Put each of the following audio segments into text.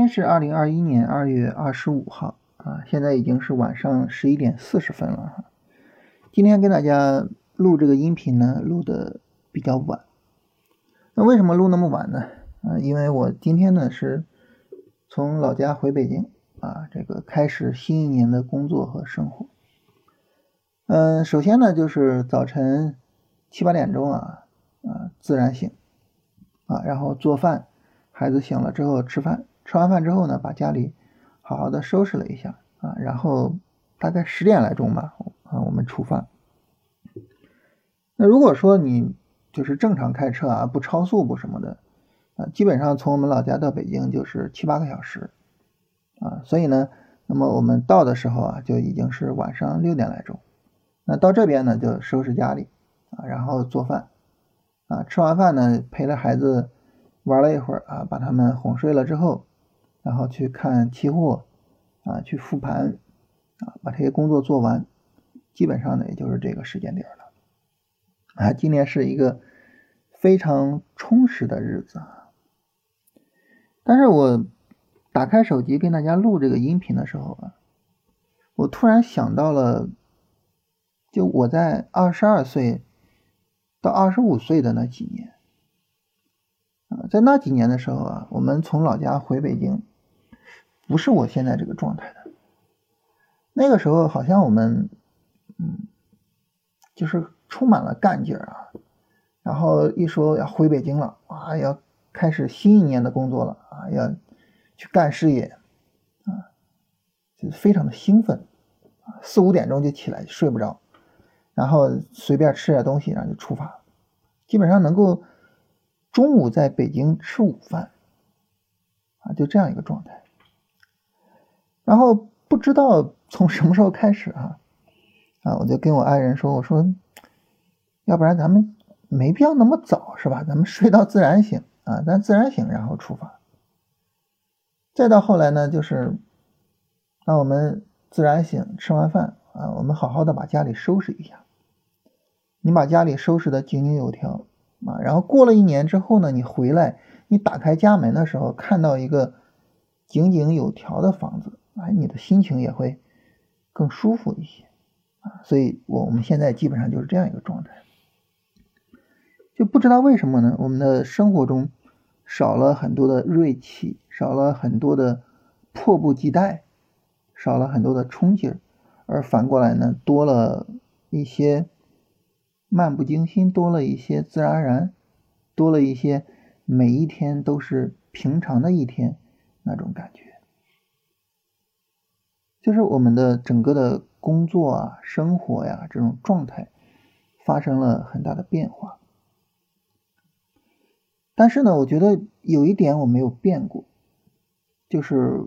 今天是二零二一年二月二十五号啊，现在已经是晚上十一点四十分了哈。今天跟大家录这个音频呢，录的比较晚。那为什么录那么晚呢？啊，因为我今天呢是从老家回北京啊，这个开始新一年的工作和生活。嗯，首先呢就是早晨七八点钟啊啊自然醒啊，然后做饭，孩子醒了之后吃饭。吃完饭之后呢，把家里好好的收拾了一下啊，然后大概十点来钟吧啊，我们出发。那如果说你就是正常开车啊，不超速不什么的啊，基本上从我们老家到北京就是七八个小时啊，所以呢，那么我们到的时候啊，就已经是晚上六点来钟。那到这边呢，就收拾家里啊，然后做饭啊，吃完饭呢，陪着孩子玩了一会儿啊，把他们哄睡了之后。然后去看期货，啊，去复盘，啊，把这些工作做完，基本上呢，也就是这个时间点了。啊，今年是一个非常充实的日子啊。但是我打开手机跟大家录这个音频的时候啊，我突然想到了，就我在二十二岁到二十五岁的那几年，啊，在那几年的时候啊，我们从老家回北京。不是我现在这个状态的，那个时候好像我们，嗯，就是充满了干劲儿啊，然后一说要回北京了啊，要开始新一年的工作了啊，要去干事业啊，就非常的兴奋，四五点钟就起来睡不着，然后随便吃点东西，然后就出发，基本上能够中午在北京吃午饭啊，就这样一个状态。然后不知道从什么时候开始啊，啊，我就跟我爱人说，我说，要不然咱们没必要那么早，是吧？咱们睡到自然醒啊，咱自然醒然后出发。再到后来呢，就是让我们自然醒，吃完饭啊，我们好好的把家里收拾一下。你把家里收拾的井井有条啊，然后过了一年之后呢，你回来，你打开家门的时候，看到一个井井有条的房子。哎，你的心情也会更舒服一些啊，所以我我们现在基本上就是这样一个状态，就不知道为什么呢？我们的生活中少了很多的锐气，少了很多的迫不及待，少了很多的冲劲儿，而反过来呢，多了一些漫不经心，多了一些自然而然，多了一些每一天都是平常的一天那种感觉。就是我们的整个的工作啊、生活呀这种状态发生了很大的变化，但是呢，我觉得有一点我没有变过，就是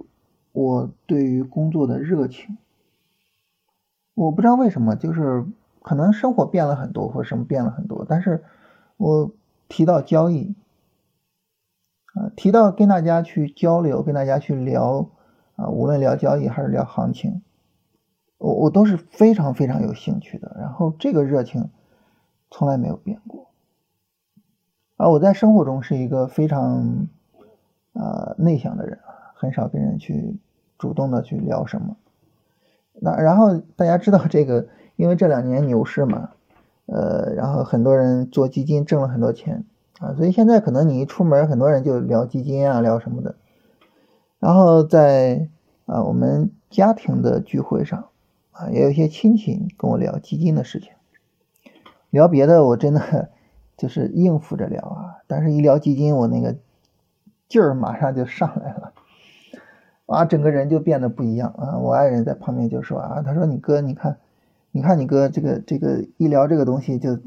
我对于工作的热情。我不知道为什么，就是可能生活变了很多，或什么变了很多，但是我提到交易啊，提到跟大家去交流，跟大家去聊。啊，无论聊交易还是聊行情，我我都是非常非常有兴趣的。然后这个热情从来没有变过。啊我在生活中是一个非常呃内向的人，很少跟人去主动的去聊什么。那然后大家知道这个，因为这两年牛市嘛，呃，然后很多人做基金挣了很多钱啊，所以现在可能你一出门，很多人就聊基金啊，聊什么的。然后在啊我们家庭的聚会上啊，也有一些亲戚跟我聊基金的事情，聊别的我真的就是应付着聊啊，但是一聊基金，我那个劲儿马上就上来了，啊，整个人就变得不一样啊。我爱人在旁边就说啊，他说你哥，你看，你看你哥这个这个一聊这个东西就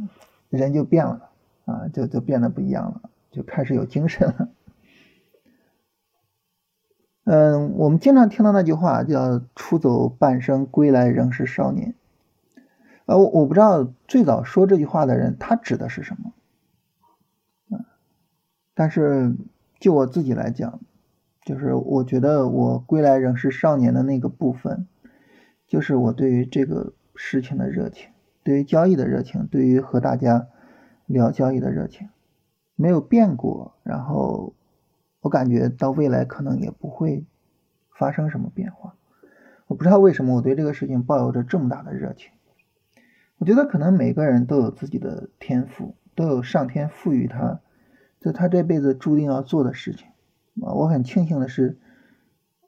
人就变了啊，就就变得不一样了，就开始有精神了。嗯，我们经常听到那句话叫“出走半生，归来仍是少年”。呃，我我不知道最早说这句话的人他指的是什么。但是就我自己来讲，就是我觉得我归来仍是少年的那个部分，就是我对于这个事情的热情，对于交易的热情，对于和大家聊交易的热情，没有变过。然后。我感觉到未来可能也不会发生什么变化。我不知道为什么我对这个事情抱有着这么大的热情。我觉得可能每个人都有自己的天赋，都有上天赋予他，就他这辈子注定要做的事情。啊，我很庆幸的是，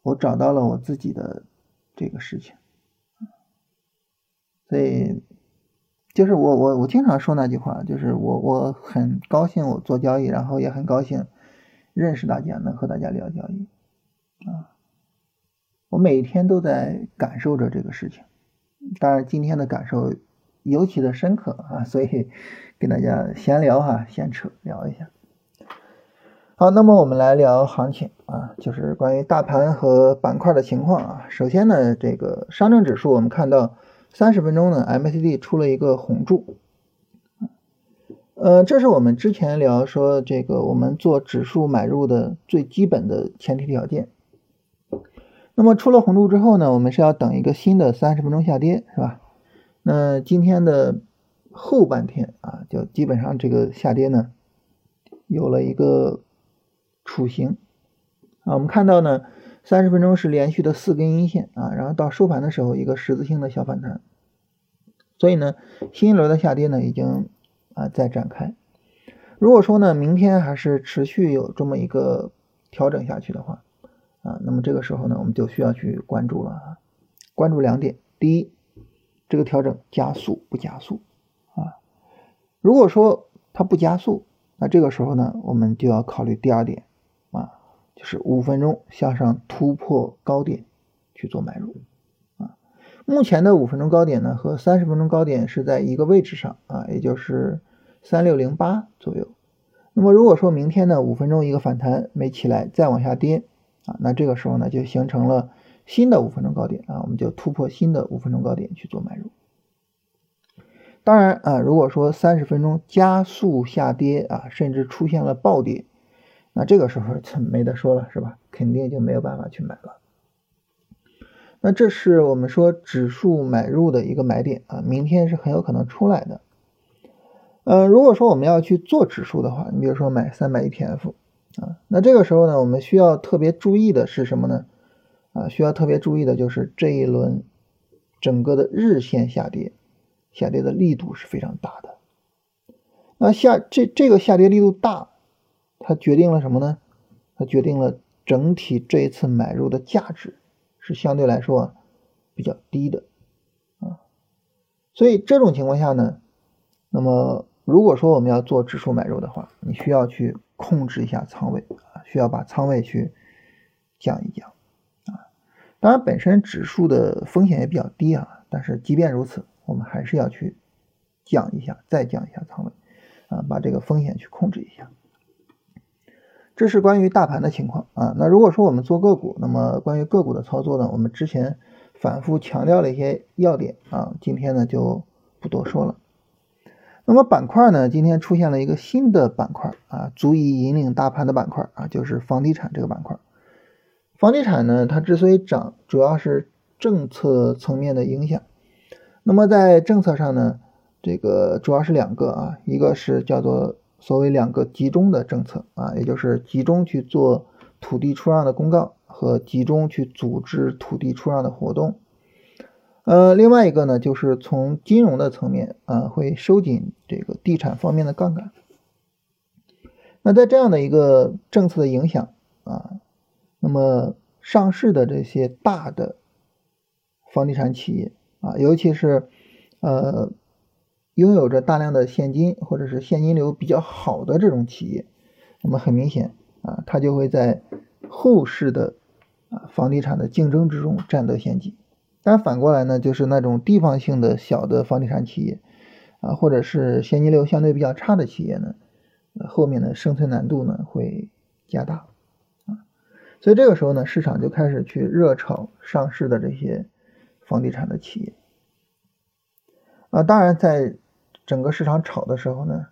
我找到了我自己的这个事情。所以，就是我我我经常说那句话，就是我我很高兴我做交易，然后也很高兴认识大家，能和大家聊交易。啊，我每天都在感受着这个事情，当然今天的感受。尤其的深刻啊，所以跟大家闲聊哈，闲扯聊一下。好，那么我们来聊行情啊，就是关于大盘和板块的情况啊。首先呢，这个上证指数，我们看到三十分钟呢，MACD 出了一个红柱，呃，这是我们之前聊说这个我们做指数买入的最基本的前提条件。那么出了红柱之后呢，我们是要等一个新的三十分钟下跌，是吧？那今天的后半天啊，就基本上这个下跌呢，有了一个雏形啊。我们看到呢，三十分钟是连续的四根阴线啊，然后到收盘的时候一个十字星的小反弹，所以呢，新一轮的下跌呢已经啊再展开。如果说呢，明天还是持续有这么一个调整下去的话啊，那么这个时候呢，我们就需要去关注了啊，关注两点，第一。这个调整加速不加速啊？如果说它不加速，那这个时候呢，我们就要考虑第二点啊，就是五分钟向上突破高点去做买入啊。目前的五分钟高点呢和三十分钟高点是在一个位置上啊，也就是三六零八左右。那么如果说明天呢五分钟一个反弹没起来，再往下跌啊，那这个时候呢就形成了。新的五分钟高点啊，我们就突破新的五分钟高点去做买入。当然啊，如果说三十分钟加速下跌啊，甚至出现了暴跌，那这个时候没得说了，是吧？肯定就没有办法去买了。那这是我们说指数买入的一个买点啊，明天是很有可能出来的。嗯，如果说我们要去做指数的话，你比如说买三百 ETF 啊，那这个时候呢，我们需要特别注意的是什么呢？啊，需要特别注意的就是这一轮整个的日线下跌，下跌的力度是非常大的。那下这这个下跌力度大，它决定了什么呢？它决定了整体这一次买入的价值是相对来说比较低的啊。所以这种情况下呢，那么如果说我们要做指数买入的话，你需要去控制一下仓位啊，需要把仓位去降一降啊。当然，本身指数的风险也比较低啊，但是即便如此，我们还是要去降一下，再降一下仓位，啊，把这个风险去控制一下。这是关于大盘的情况啊。那如果说我们做个股，那么关于个股的操作呢，我们之前反复强调了一些要点啊，今天呢就不多说了。那么板块呢，今天出现了一个新的板块啊，足以引领大盘的板块啊，就是房地产这个板块。房地产呢，它之所以涨，主要是政策层面的影响。那么在政策上呢，这个主要是两个啊，一个是叫做所谓两个集中的政策啊，也就是集中去做土地出让的公告和集中去组织土地出让的活动。呃，另外一个呢，就是从金融的层面啊，会收紧这个地产方面的杠杆。那在这样的一个政策的影响啊。那么上市的这些大的房地产企业啊，尤其是呃拥有着大量的现金或者是现金流比较好的这种企业，那么很明显啊，它就会在后市的啊房地产的竞争之中占得先机。但反过来呢，就是那种地方性的小的房地产企业啊，或者是现金流相对比较差的企业呢，后面的生存难度呢会加大。啊所以这个时候呢，市场就开始去热炒上市的这些房地产的企业啊。当然，在整个市场炒的时候呢，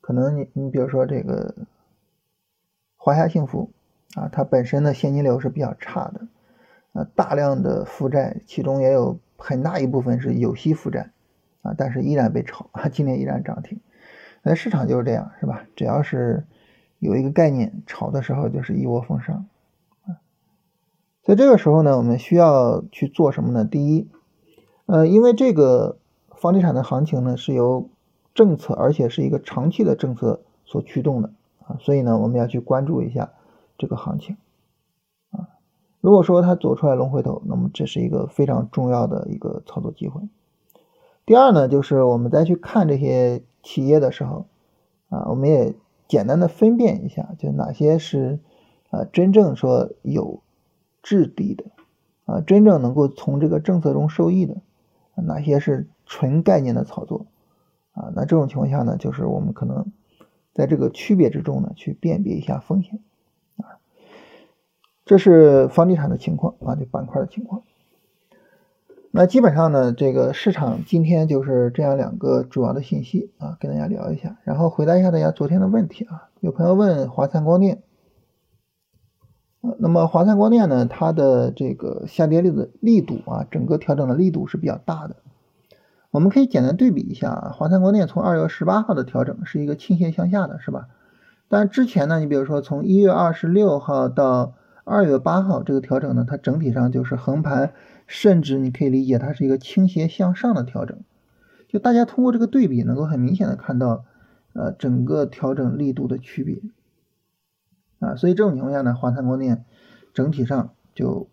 可能你你比如说这个华夏幸福啊，它本身的现金流是比较差的啊，大量的负债，其中也有很大一部分是有息负债啊，但是依然被炒啊，今天依然涨停。那市场就是这样，是吧？只要是有一个概念，炒的时候就是一窝蜂上。啊在这个时候呢，我们需要去做什么呢？第一，呃，因为这个房地产的行情呢是由政策，而且是一个长期的政策所驱动的啊，所以呢，我们要去关注一下这个行情。如果说它走出来龙回头，那么这是一个非常重要的一个操作机会。第二呢，就是我们再去看这些企业的时候啊，我们也简单的分辨一下，就哪些是啊真正说有。质地的啊，真正能够从这个政策中受益的，哪些是纯概念的炒作啊？那这种情况下呢，就是我们可能在这个区别之中呢，去辨别一下风险。这是房地产的情况啊，这板块的情况。那基本上呢，这个市场今天就是这样两个主要的信息啊，跟大家聊一下，然后回答一下大家昨天的问题啊。有朋友问华灿光电。那么华灿光电呢，它的这个下跌力的力度啊，整个调整的力度是比较大的。我们可以简单对比一下，华灿光电从二月十八号的调整是一个倾斜向下的，是吧？但之前呢，你比如说从一月二十六号到二月八号这个调整呢，它整体上就是横盘，甚至你可以理解它是一个倾斜向上的调整。就大家通过这个对比，能够很明显的看到，呃，整个调整力度的区别。啊，所以这种情况下呢，华灿光电整体上就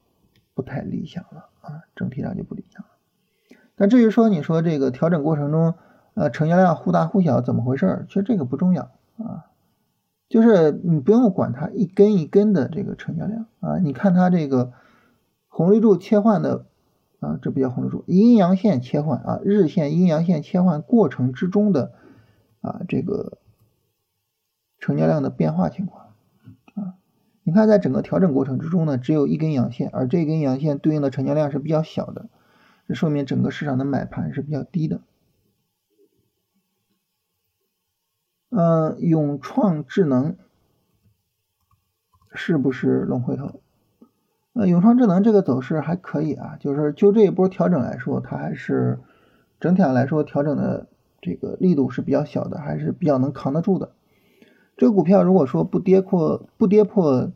不太理想了啊，整体上就不理想了。但至于说你说这个调整过程中，呃，成交量忽大忽小怎么回事？其实这个不重要啊，就是你不用管它一根一根的这个成交量啊，你看它这个红绿柱切换的啊，这不叫红绿柱，阴阳线切换啊，日线阴阳线切换过程之中的啊这个成交量的变化情况啊。你看，在整个调整过程之中呢，只有一根阳线，而这根阳线对应的成交量是比较小的，这说明整个市场的买盘是比较低的。嗯，永创智能是不是龙回头？呃，永创智能这个走势还可以啊，就是就这一波调整来说，它还是整体上来说调整的这个力度是比较小的，还是比较能扛得住的。这个股票如果说不跌破不跌破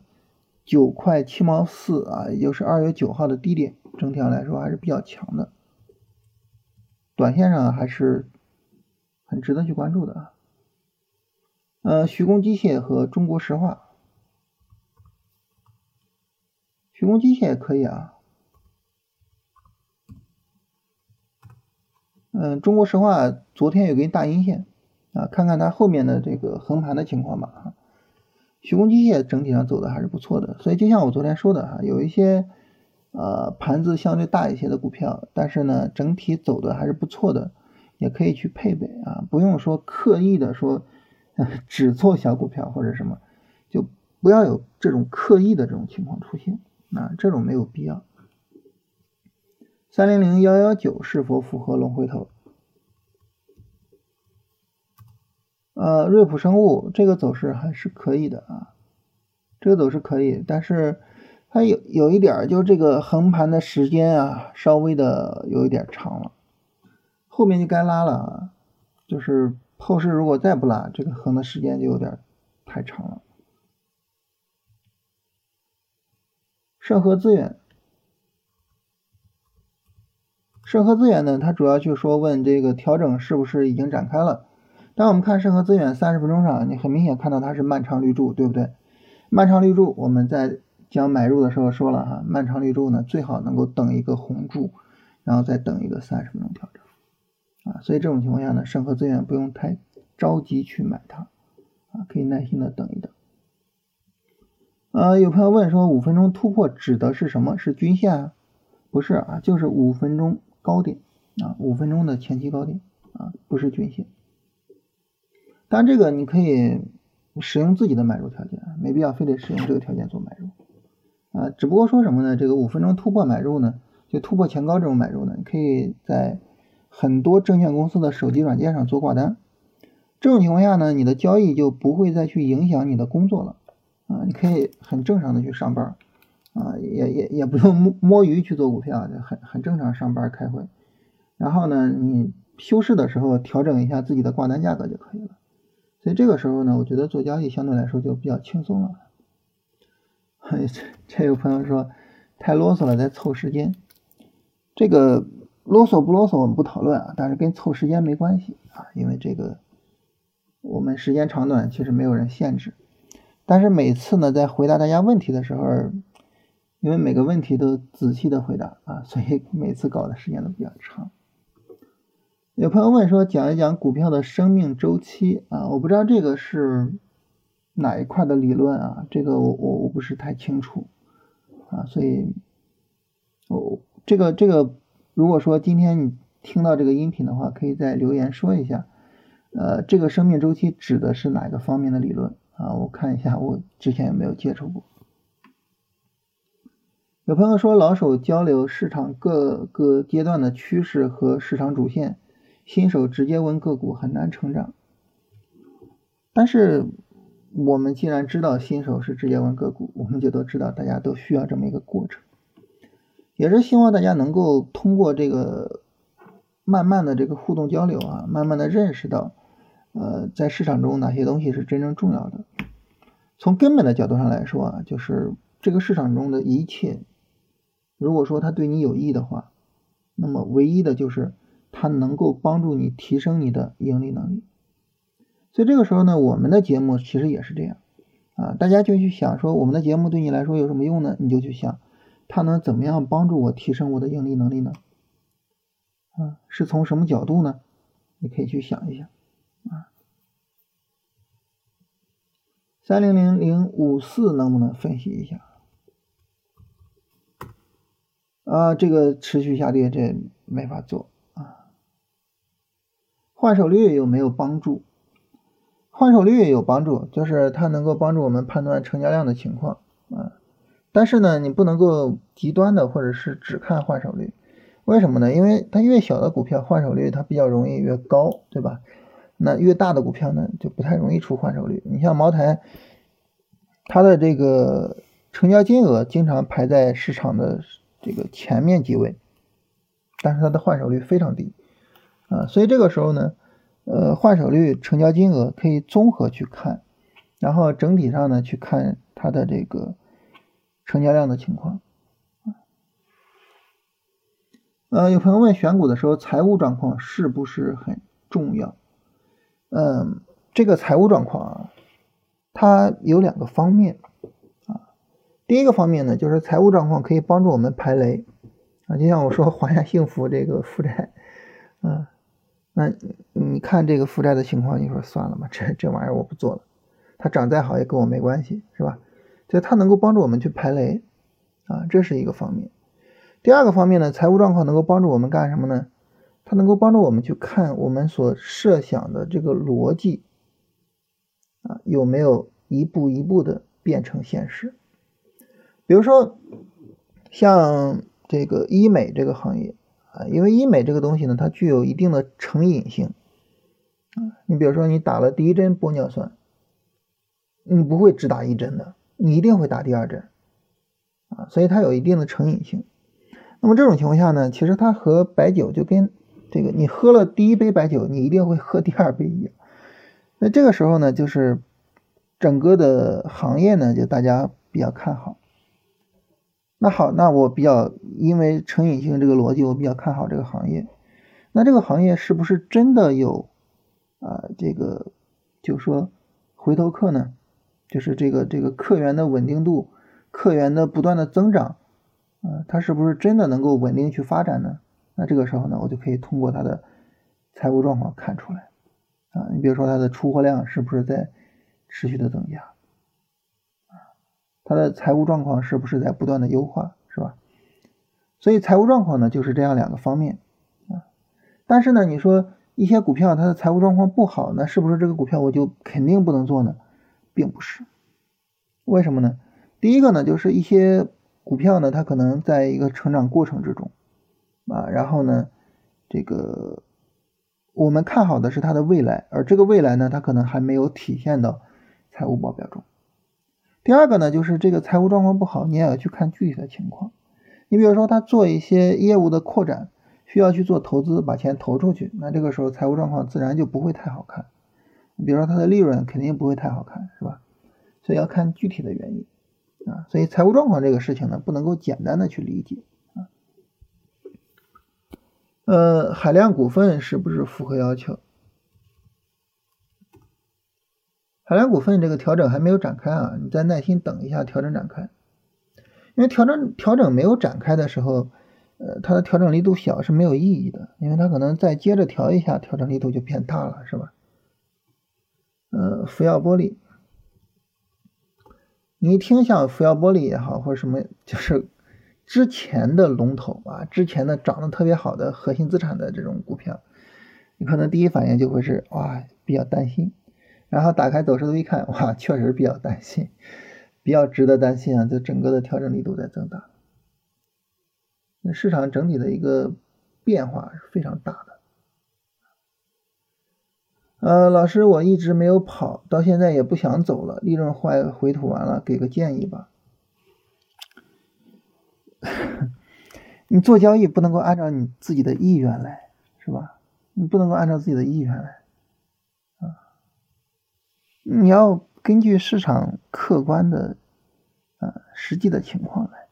九块七毛四啊，也就是二月九号的低点，整体上来说还是比较强的，短线上还是很值得去关注的啊。呃，徐工机械和中国石化，徐工机械也可以啊。嗯，中国石化昨天有根大阴线。啊，看看它后面的这个横盘的情况吧。徐工机械整体上走的还是不错的，所以就像我昨天说的哈，有一些呃盘子相对大一些的股票，但是呢整体走的还是不错的，也可以去配备啊，不用说刻意的说 只做小股票或者什么，就不要有这种刻意的这种情况出现，啊，这种没有必要。三零零幺幺九是否符合龙回头？呃，瑞普生物这个走势还是可以的啊，这个走势可以，但是它有有一点，就这个横盘的时间啊，稍微的有一点长了，后面就该拉了啊，就是后市如果再不拉，这个横的时间就有点太长了。盛和资源，盛和资源呢，它主要就说问这个调整是不是已经展开了。当我们看盛和资源三十分钟上，你很明显看到它是漫长绿柱，对不对？漫长绿柱，我们在讲买入的时候说了哈，漫长绿柱呢最好能够等一个红柱，然后再等一个三十分钟调整啊。所以这种情况下呢，审核资源不用太着急去买它啊，可以耐心的等一等。呃，有朋友问说五分钟突破指的是什么？是均线啊？不是啊，就是五分钟高点啊，五分钟的前期高点啊，不是均线。但这个你可以使用自己的买入条件，没必要非得使用这个条件做买入啊。只不过说什么呢？这个五分钟突破买入呢，就突破前高这种买入呢，你可以在很多证券公司的手机软件上做挂单。这种情况下呢，你的交易就不会再去影响你的工作了啊。你可以很正常的去上班啊，也也也不用摸摸鱼去做股票，很很正常上班开会。然后呢，你休市的时候调整一下自己的挂单价格就可以了。所以这个时候呢，我觉得做交易相对来说就比较轻松了。这这有朋友说太啰嗦了，在凑时间。这个啰嗦不啰嗦我们不讨论啊，但是跟凑时间没关系啊，因为这个我们时间长短其实没有人限制。但是每次呢，在回答大家问题的时候，因为每个问题都仔细的回答啊，所以每次搞的时间都比较长。有朋友问说，讲一讲股票的生命周期啊，我不知道这个是哪一块的理论啊，这个我我我不是太清楚啊，所以，我这个这个，如果说今天你听到这个音频的话，可以在留言说一下，呃，这个生命周期指的是哪个方面的理论？啊，我看一下，我之前有没有接触过。有朋友说，老手交流市场各个阶段的趋势和市场主线，新手直接问个股很难成长。但是我们既然知道新手是直接问个股，我们就都知道大家都需要这么一个过程，也是希望大家能够通过这个慢慢的这个互动交流啊，慢慢的认识到。呃，在市场中哪些东西是真正重要的？从根本的角度上来说啊，就是这个市场中的一切，如果说它对你有益的话，那么唯一的就是它能够帮助你提升你的盈利能力。所以这个时候呢，我们的节目其实也是这样啊，大家就去想说，我们的节目对你来说有什么用呢？你就去想，它能怎么样帮助我提升我的盈利能力呢？啊，是从什么角度呢？你可以去想一想。啊，三零零零五四能不能分析一下？啊，这个持续下跌，这没法做啊。换手率有没有帮助？换手率有帮助，就是它能够帮助我们判断成交量的情况啊。但是呢，你不能够极端的或者是只看换手率，为什么呢？因为它越小的股票换手率它比较容易越高，对吧？那越大的股票呢，就不太容易出换手率。你像茅台，它的这个成交金额经常排在市场的这个前面几位，但是它的换手率非常低啊。所以这个时候呢，呃，换手率、成交金额可以综合去看，然后整体上呢去看它的这个成交量的情况。呃，有朋友问选股的时候，财务状况是不是很重要？嗯，这个财务状况啊，它有两个方面啊。第一个方面呢，就是财务状况可以帮助我们排雷啊。就像我说华夏幸福这个负债，嗯，那你看这个负债的情况，你说算了吧，这这玩意儿我不做了，它涨再好也跟我没关系，是吧？就它能够帮助我们去排雷啊，这是一个方面。第二个方面呢，财务状况能够帮助我们干什么呢？它能够帮助我们去看我们所设想的这个逻辑啊有没有一步一步的变成现实。比如说像这个医美这个行业啊，因为医美这个东西呢，它具有一定的成瘾性啊。你比如说你打了第一针玻尿酸，你不会只打一针的，你一定会打第二针啊，所以它有一定的成瘾性。那么这种情况下呢，其实它和白酒就跟这个你喝了第一杯白酒，你一定会喝第二杯一样。那这个时候呢，就是整个的行业呢，就大家比较看好。那好，那我比较因为成瘾性这个逻辑，我比较看好这个行业。那这个行业是不是真的有啊？这个就说回头客呢？就是这个这个客源的稳定度，客源的不断的增长，啊，它是不是真的能够稳定去发展呢？那这个时候呢，我就可以通过它的财务状况看出来啊。你比如说它的出货量是不是在持续的增加啊？它的财务状况是不是在不断的优化，是吧？所以财务状况呢就是这样两个方面啊。但是呢，你说一些股票它的财务状况不好，那是不是这个股票我就肯定不能做呢？并不是。为什么呢？第一个呢，就是一些股票呢，它可能在一个成长过程之中。啊，然后呢，这个我们看好的是它的未来，而这个未来呢，它可能还没有体现到财务报表中。第二个呢，就是这个财务状况不好，你也要去看具体的情况。你比如说，他做一些业务的扩展，需要去做投资，把钱投出去，那这个时候财务状况自然就不会太好看你比如说它的利润肯定不会太好看，是吧？所以要看具体的原因啊。所以财务状况这个事情呢，不能够简单的去理解啊。呃，海量股份是不是符合要求？海量股份这个调整还没有展开啊，你再耐心等一下调整展开。因为调整调整没有展开的时候，呃，它的调整力度小是没有意义的，因为它可能再接着调一下，调整力度就变大了，是吧？呃，福耀玻璃，你一听像福耀玻璃也好，或者什么，就是之前的龙头啊，之前的涨得特别好的核心资产的这种股票，你可能第一反应就会是哇，比较担心，然后打开走势图一看，哇，确实比较担心。比较值得担心啊，这整个的调整力度在增大，那市场整体的一个变化是非常大的。呃，老师，我一直没有跑，到现在也不想走了，利润坏回吐完了，给个建议吧。你做交易不能够按照你自己的意愿来，是吧？你不能够按照自己的意愿来，啊，你要。根据市场客观的，啊，实际的情况来。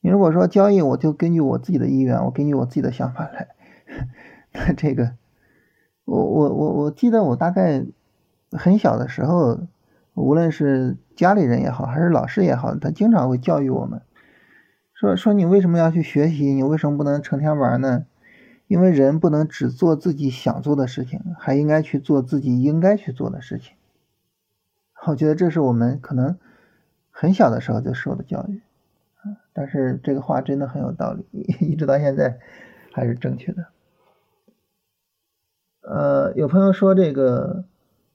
你如果说交易，我就根据我自己的意愿，我根据我自己的想法来，那这个，我我我我记得我大概很小的时候，无论是家里人也好，还是老师也好，他经常会教育我们，说说你为什么要去学习？你为什么不能成天玩呢？因为人不能只做自己想做的事情，还应该去做自己应该去做的事情。我觉得这是我们可能很小的时候就受的教育，但是这个话真的很有道理，一直到现在还是正确的。呃，有朋友说这个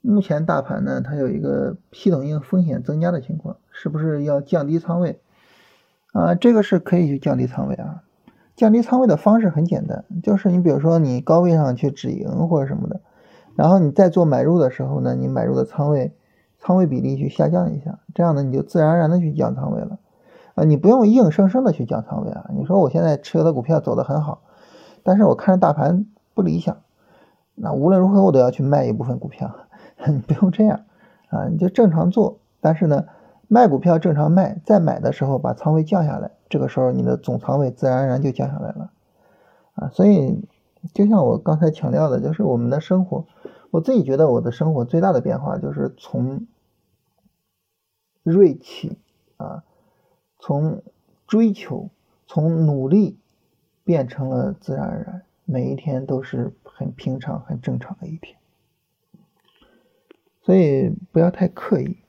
目前大盘呢，它有一个系统性风险增加的情况，是不是要降低仓位？啊，这个是可以去降低仓位啊。降低仓位的方式很简单，就是你比如说你高位上去止盈或者什么的，然后你再做买入的时候呢，你买入的仓位。仓位比例去下降一下，这样呢你就自然而然的去降仓位了，啊，你不用硬生生的去降仓位啊。你说我现在持有的股票走得很好，但是我看着大盘不理想，那无论如何我都要去卖一部分股票，你不用这样啊，你就正常做，但是呢，卖股票正常卖，再买的时候把仓位降下来，这个时候你的总仓位自然而然就降下来了，啊，所以就像我刚才强调的，就是我们的生活，我自己觉得我的生活最大的变化就是从。锐气啊，从追求、从努力变成了自然而然，每一天都是很平常、很正常的一天，所以不要太刻意。